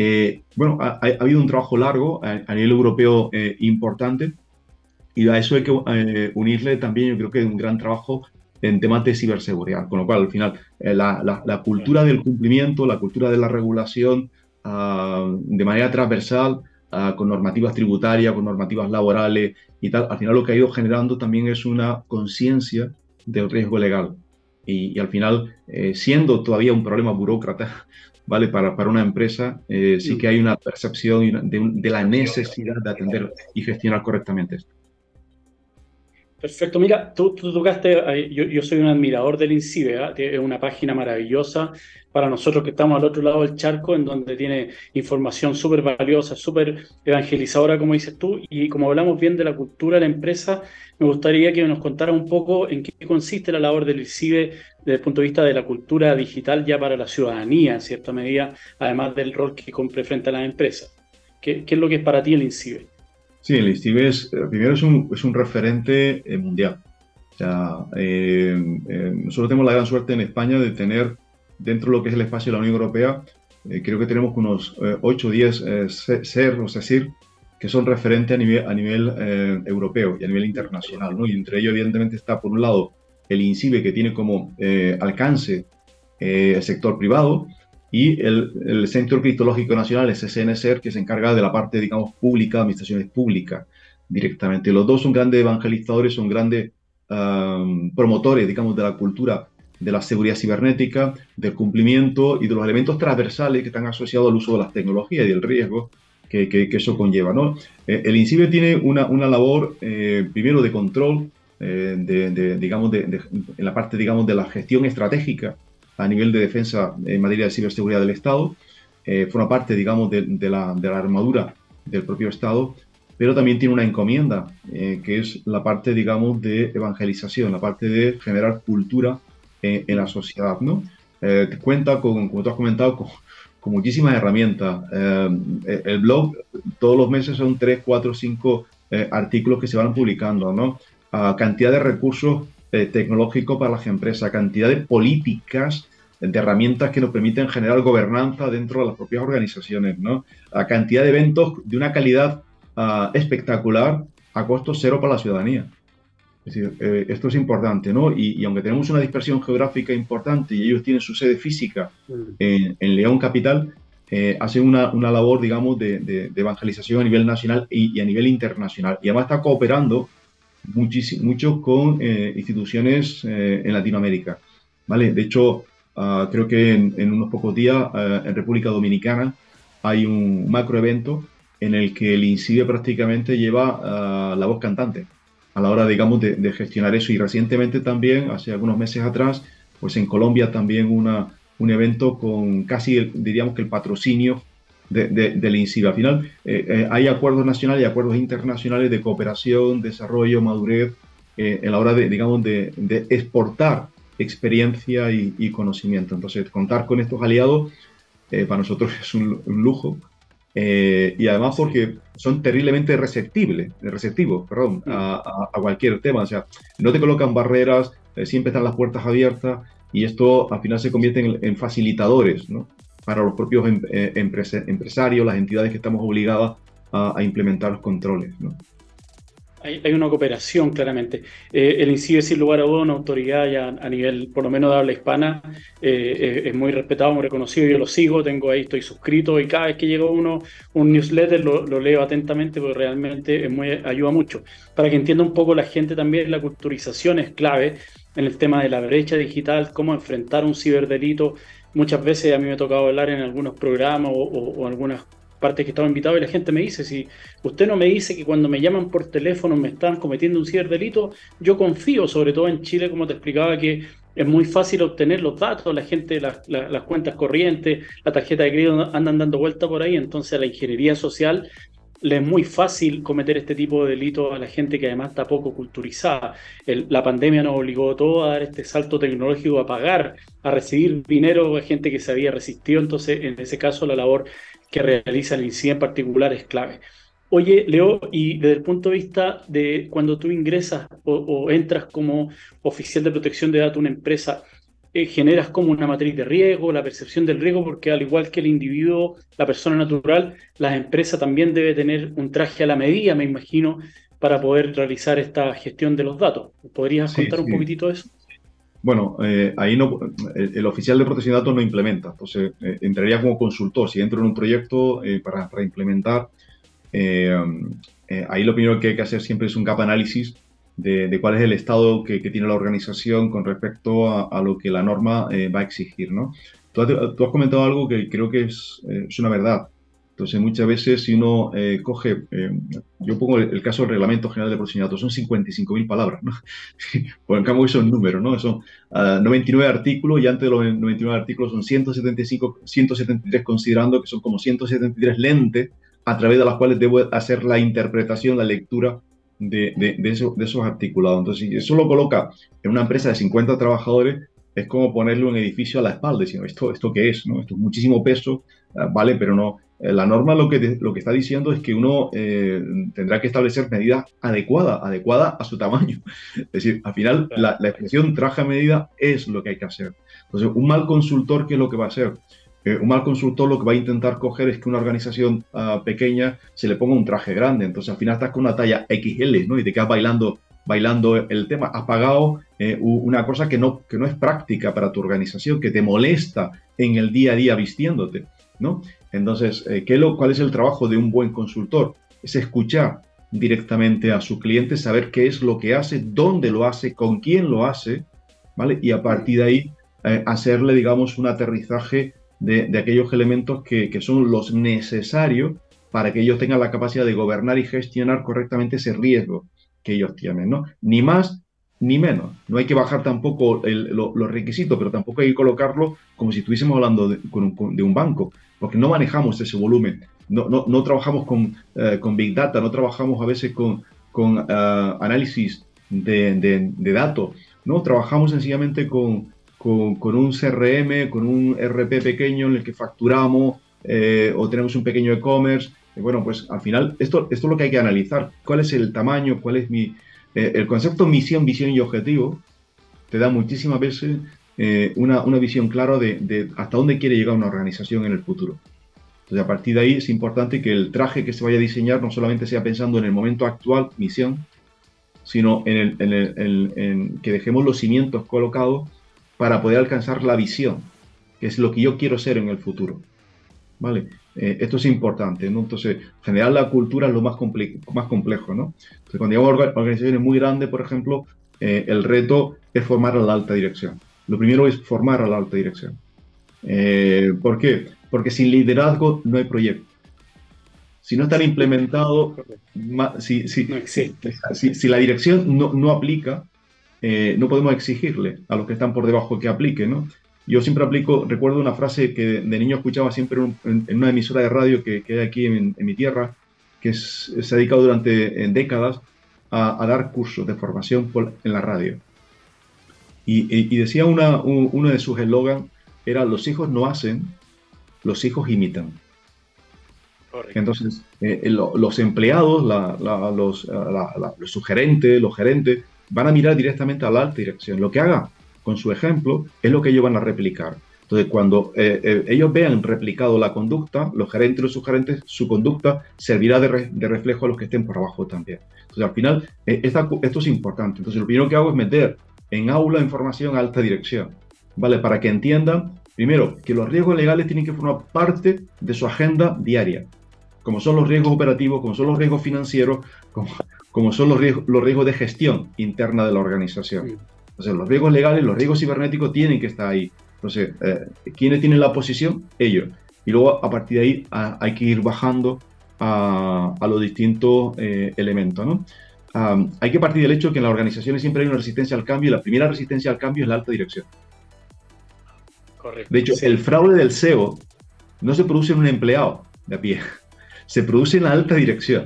Eh, bueno, ha, habido un trabajo largo a, nivel europeo eh, importante y a eso hay que eh, unirle también, yo creo que un gran trabajo en temas de ciberseguridad, con lo cual al final la, cultura del cumplimiento, la cultura de la regulación ah, de manera transversal, Ah, con normativas tributarias, con normativas laborales y tal, al final lo que ha ido generando también es una conciencia del riesgo legal. y, al final, siendo todavía un problema burócrata, ¿vale? Para, para una empresa, sí que hay una percepción de, de la necesidad de atender y gestionar correctamente esto. Perfecto, mira, tú, tocaste, yo, soy un admirador del INCIBE, ¿ah? es una página maravillosa para nosotros que estamos al otro lado del charco, en donde tiene información súper valiosa, súper evangelizadora, como dices tú, y como hablamos bien de la cultura de la empresa, me gustaría que nos contara un poco en qué consiste la labor del INCIBE desde el punto de vista de la cultura digital ya para la ciudadanía, en cierta medida, además del rol que cumple frente a las empresas. ¿Qué, es lo que es para ti el INCIBE? Sí, el INCIBE es, eh, primero es un, es un referente eh, mundial. O sea, eh, nosotros tenemos la gran suerte en España de tener dentro de lo que es el espacio de la Unión Europea, creo que tenemos unos 8 o 10 SER o CECIR que son referentes a nivel, a nivel europeo y a nivel internacional. ¿no? Y entre ellos, evidentemente, está por un lado el INCIBE, que tiene como alcance el sector privado, y el, Centro Cristológico Nacional, es SNSER, que se encarga de la parte, digamos, pública, administraciones públicas directamente. Los dos son grandes evangelizadores, son grandes promotores, digamos, de la cultura de la seguridad cibernética, del cumplimiento y de los elementos transversales que están asociados al uso de las tecnologías y del riesgo que, eso conlleva. ¿no? Eh, el INCIBE tiene una, una labor, eh, primero, de control, eh, de, digamos, de, en la parte digamos, de la gestión estratégica a nivel de defensa en materia de ciberseguridad del Estado, eh, forma parte, digamos, de, la, armadura del propio Estado, pero también tiene una encomienda, eh, que es la parte, digamos, de evangelización, la parte de generar cultura en la sociedad, ¿no? Eh, cuenta con, como tú has comentado, con, muchísimas herramientas. el blog, todos los meses son 3, 4, 5 artículos que se van publicando, ¿no? Cantidad de recursos eh, tecnológico para las empresas, cantidad de políticas, de herramientas que nos permiten generar gobernanza dentro de las propias organizaciones, ¿no? La cantidad de eventos de una calidad ah, espectacular a costo cero para la ciudadanía. Es decir, eh, esto es importante, ¿no? Y, aunque tenemos una dispersión geográfica importante y ellos tienen su sede física mm. en, León Capital, eh, hacen una, una, labor, digamos, de, evangelización a nivel nacional y, y, a nivel internacional. Y además está cooperando mucho con eh, instituciones eh, en Latinoamérica. ¿vale? De hecho, ah, creo que en, unos pocos días ah, en República Dominicana hay un macroevento en el que el INCIBE prácticamente lleva ah, la voz cantante a la hora, digamos, de, de, gestionar eso. Y recientemente también, hace algunos meses atrás, pues en Colombia también una, un evento con casi, diríamos que el patrocinio de, del INCIBE. Al final eh, eh, hay acuerdos nacionales y acuerdos internacionales de cooperación, desarrollo, madurez, eh, en la hora de, digamos, de, exportar experiencia y, conocimiento. Entonces, contar con estos aliados para nosotros es un, lujo. y además porque son terriblemente receptibles, receptivos perdón, a, cualquier tema. O sea, no te colocan barreras, siempre están las puertas abiertas y esto al final se convierte en, en facilitadores, ¿no? Para los propios em, eh, empresarios, las entidades que estamos obligadas a, implementar los controles. Hay, una cooperación, claramente. Eh, el INCIBE, sin lugar a dudas, una autoridad ya a nivel, por lo menos de habla hispana, eh, es muy respetado, muy reconocido. Yo lo sigo, tengo ahí, estoy suscrito y cada vez que llega uno, un newsletter, lo, leo atentamente porque realmente es muy, ayuda mucho. Para que entienda un poco la gente también, la culturización es clave en el tema de la brecha digital, cómo enfrentar un ciberdelito muchas veces a mí me ha tocado hablar en algunos programas o, algunas partes que estaba invitado y la gente me dice, si usted no me dice que cuando me llaman por teléfono me están cometiendo un ciberdelito, yo confío, sobre todo en Chile, como te explicaba, que es muy fácil obtener los datos, la gente, las cuentas corrientes, la tarjeta de crédito andan dando vuelta por ahí, entonces la ingeniería social le es muy fácil cometer este tipo de delitos a la gente que además está poco culturizada. la pandemia nos obligó a todos a dar este salto tecnológico, a pagar, a recibir dinero a gente que se había resistido. Entonces, en ese caso, la labor que realiza el INCI en particular es clave. Oye, Leo, y desde el punto de vista de cuando tú ingresas o entras como oficial de protección de datos a una empresa, eh, generas como una matriz de riesgo, la percepción del riesgo, porque al igual que el individuo, la persona natural, la empresa también debe tener un traje a la medida, me imagino, para poder realizar esta gestión de los datos. ¿Podrías contar un poquitito de eso? Bueno, eh, ahí no, el, oficial de protección de datos no implementa, entonces eh, entraría como consultor. Si entro en un proyecto para, para, implementar, ahí lo primero que hay que hacer siempre es un gap análisis de, cuál es el estado que, tiene la organización con respecto a, lo que la norma eh, va a exigir. ¿no? Tú, has comentado algo que creo que es, eh, es una verdad. Entonces, muchas veces si uno eh, coge, yo pongo el, caso del Reglamento General de Procedimiento, son 55.000 palabras, ¿no? Por en cambio, esos números, ¿no? Son 99 ah, artículos y antes de los 99 artículos son 175, 173 considerando que son como 173 lentes a través de las cuales debo hacer la interpretación, la lectura de, de, esos articulados. Entonces, si eso lo coloca en una empresa de 50 trabajadores, es como ponerle un edificio a la espalda, diciendo, ¿esto, esto qué es? ¿no? Esto es muchísimo peso, ah, vale, pero no. Eh, la norma lo que, lo que está diciendo es que uno eh, tendrá que establecer medidas adecuadas, adecuadas a su tamaño. Es decir, al final la, la expresión traje a medida es lo que hay que hacer. Entonces, un mal consultor, ¿qué es lo que va a hacer? Un mal consultor lo que va a intentar coger es que una organización ah, pequeña se le ponga un traje grande. Entonces al final estás con una talla XL, ¿no? Y te quedas bailando, bailando el tema. Has pagado eh, una cosa que no, que no es práctica para tu organización, que te molesta en el día a día vistiéndote, ¿no? Entonces, eh, ¿qué lo, ¿cuál es el trabajo de un buen consultor? Es escuchar directamente a su cliente, saber qué es lo que hace, dónde lo hace, con quién lo hace, ¿vale? Y a partir de ahí eh, hacerle, digamos, un aterrizaje de, aquellos elementos que, son los necesarios para que ellos tengan la capacidad de gobernar y gestionar correctamente ese riesgo que ellos tienen, ¿no? Ni más ni menos. No hay que bajar tampoco los requisitos, pero tampoco hay que colocarlo como si estuviésemos hablando de, un banco, porque no manejamos ese volumen. No, no, trabajamos con, eh, con, Big Data, no trabajamos a veces con, con eh, análisis de, de, datos, no trabajamos sencillamente con, con, un CRM, con un RP pequeño en el que facturamos eh, o tenemos un pequeño e-commerce. Bueno, pues al final esto, esto es lo que hay que analizar. ¿Cuál es el tamaño? ¿Cuál es mi... Eh, el concepto misión, visión y objetivo te da muchísimas veces eh, una, una, visión clara de, de, hasta dónde quiere llegar una organización en el futuro. Entonces, a partir de ahí es importante que el traje que se vaya a diseñar no solamente sea pensando en el momento actual, misión, sino en, el, en, el, en que dejemos los cimientos colocados para poder alcanzar la visión, que es lo que yo quiero ser en el futuro. ¿Vale? Eh, esto es importante, ¿no? Entonces, generar la cultura es lo más, más complejo, ¿no? Entonces, cuando llegamos a organizaciones muy grandes, por ejemplo, eh, el reto es formar a la alta dirección. Lo primero es formar a la alta dirección. Eh, ¿Por qué? Porque sin liderazgo no hay proyecto. Si no están implementados, si, si, si, si, la dirección no, no aplica, eh, no podemos exigirle a los que están por debajo que aplique, ¿no? Yo siempre aplico, recuerdo una frase que de niño escuchaba siempre en, una emisora de radio que, que hay aquí en, mi tierra, que se ha dedicado durante décadas a, dar cursos de formación en la radio. Y, decía una, uno de sus eslogans, era los hijos no hacen, los hijos imitan. Entonces, eh, los empleados, los, los sugerentes, los gerentes, van a mirar directamente a la alta dirección. Lo que haga con su ejemplo es lo que ellos van a replicar. Entonces, cuando eh, eh, ellos vean replicado la conducta, los gerentes y los subgerentes, su conducta servirá de, reflejo a los que estén por abajo también. Entonces, al final, eh, esto es importante. Entonces, lo primero que hago es meter en aula información a alta dirección, ¿vale? Para que entiendan, primero, que los riesgos legales tienen que formar parte de su agenda diaria, como son los riesgos operativos, como son los riesgos financieros, como, como son los riesgos, los riesgos de gestión interna de la organización. Entonces, los riesgos legales, los riesgos cibernéticos tienen que estar ahí. Entonces, eh, ¿quiénes tienen la posición? Ellos. Y luego, a partir de ahí, hay que ir bajando a, los distintos eh, elementos. ¿no? hay que partir del hecho que en las organizaciones siempre hay una resistencia al cambio y la primera resistencia al cambio es la alta dirección. Correcto. De hecho, el fraude del SEO no se produce en un empleado de a pie, se produce en la alta dirección.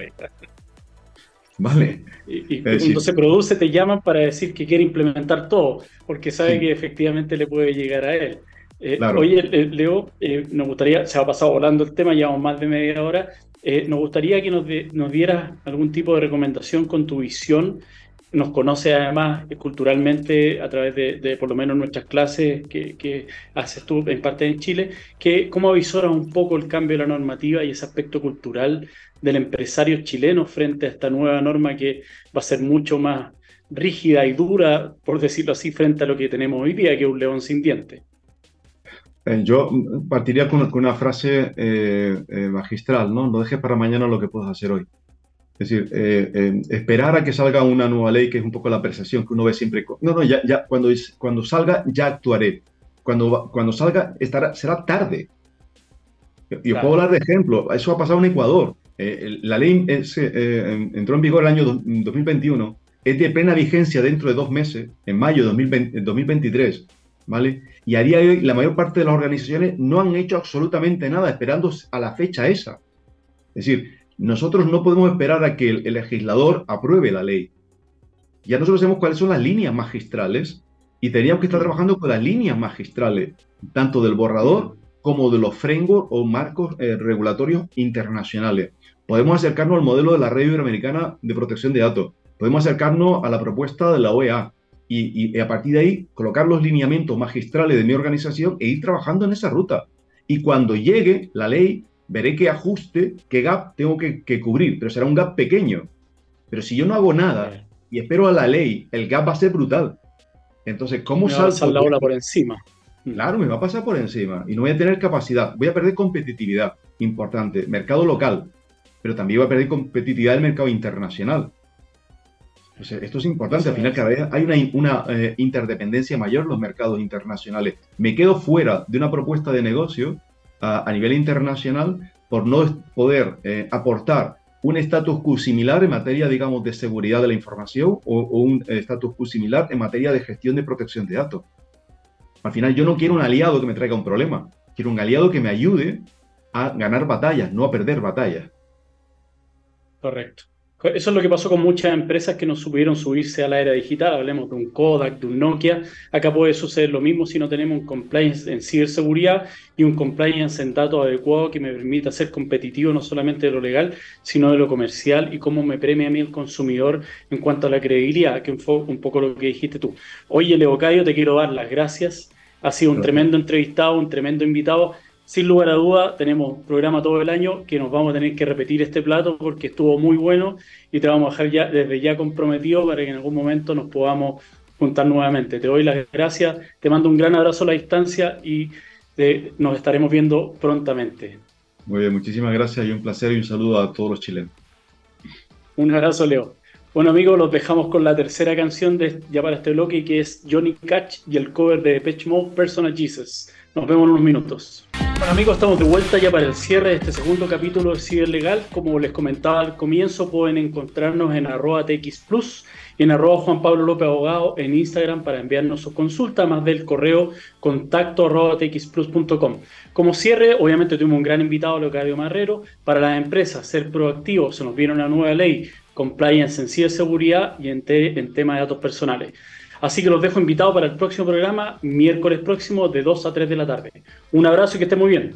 ¿Vale? Y, cuando se produce te llaman para decir que quiere implementar todo, porque sabe que efectivamente le puede llegar a él. Eh, oye, eh, Leo, eh, nos gustaría, se ha pasado volando el tema, llevamos más de media hora, nos gustaría que nos, nos dieras algún tipo de recomendación con tu visión nos conoce además culturalmente a través de, por lo menos nuestras clases que, que, haces tú en parte en Chile, que cómo avisoras un poco el cambio de la normativa y ese aspecto cultural del empresario chileno frente a esta nueva norma que va a ser mucho más rígida y dura, por decirlo así, frente a lo que tenemos hoy día, que es un león sin dientes. Eh, yo partiría con, una frase eh, eh, magistral, ¿no? No dejes para mañana lo que puedes hacer hoy. Es decir, eh, eh, esperar a que salga una nueva ley, que es un poco la percepción que uno ve siempre. No, no, ya, ya cuando, cuando salga ya actuaré. Cuando, cuando salga estará, será tarde. Y os puedo hablar de ejemplo. Eso ha pasado en Ecuador. Eh, la ley entró en vigor el año 2021. Es de plena vigencia dentro de dos meses, en mayo de 2023. ¿Vale? Y a día de hoy la mayor parte de las organizaciones no han hecho absolutamente nada esperando a la fecha esa. Es decir, nosotros no podemos esperar a que el, legislador apruebe la ley. Ya nosotros sabemos cuáles son las líneas magistrales y teníamos que estar trabajando con las líneas magistrales, tanto del borrador como de los frameworks o marcos eh, regulatorios internacionales. Podemos acercarnos al modelo de la Red Iberoamericana de Protección de Datos. Podemos acercarnos a la propuesta de la OEA y, y, a partir de ahí colocar los lineamientos magistrales de mi organización e ir trabajando en esa ruta. Y cuando llegue la ley, veré qué ajuste, qué gap tengo que, cubrir, pero será un gap pequeño. Pero si yo no hago nada y espero a la ley, el gap va a ser brutal. Entonces, ¿cómo me salto? la ola por encima. Mm. Claro, me va a pasar por encima y no voy a tener capacidad. Voy a perder competitividad, importante, mercado local, pero también voy a perder competitividad del mercado internacional. esto es importante, al final cada vez hay una, una eh, interdependencia mayor en los mercados internacionales. Me quedo fuera de una propuesta de negocio a, nivel internacional por no poder eh, aportar un status quo similar en materia, digamos, de seguridad de la información o, un status quo similar en materia de gestión de protección de datos. Al final, yo no quiero un aliado que me traiga un problema, quiero un aliado que me ayude a ganar batallas, no a perder batallas. Correcto. Eso es lo que pasó con muchas empresas que no supieron subirse a la era digital. Hablemos de un Kodak, de un Nokia. Acá puede suceder lo mismo si no tenemos un compliance en ciberseguridad y un compliance en datos adecuado que me permita ser competitivo no solamente de lo legal, sino de lo comercial y cómo me premia a mí el consumidor en cuanto a la credibilidad, que fue un poco lo que dijiste tú. Oye, Leocayo, te quiero dar las gracias. Ha sido un tremendo entrevistado, un tremendo invitado sin lugar a duda, tenemos programa todo el año que nos vamos a tener que repetir este plato porque estuvo muy bueno y te vamos a dejar ya, desde ya comprometido para que en algún momento nos podamos juntar nuevamente. Te doy las gracias, te mando un gran abrazo a la distancia y nos estaremos viendo prontamente. Muy bien, muchísimas gracias y un placer y un saludo a todos los chilenos. Un abrazo, Leo. Bueno amigos, los dejamos con la tercera canción de, ya para este bloque que es Johnny Cash y el cover de Depeche Mode, Personal Jesus. Nos vemos en unos minutos. Amigos, estamos de vuelta ya para el cierre de este segundo capítulo de Ciberlegal. Como les comentaba al comienzo, pueden encontrarnos en arroba TX Plus y en arroba Juan Pablo López Abogado en Instagram para enviarnos su consulta, más del correo contacto arroba txplus.com. Como cierre, obviamente tuvimos un gran invitado, Leocadio Marrero. Para las empresas, ser proactivos, se nos viene una nueva ley, compliance en ciberseguridad y en, en tema de datos personales. Así que los dejo invitados para el próximo programa, miércoles próximo de 2 a 3 de la tarde. Un abrazo y que esté muy bien.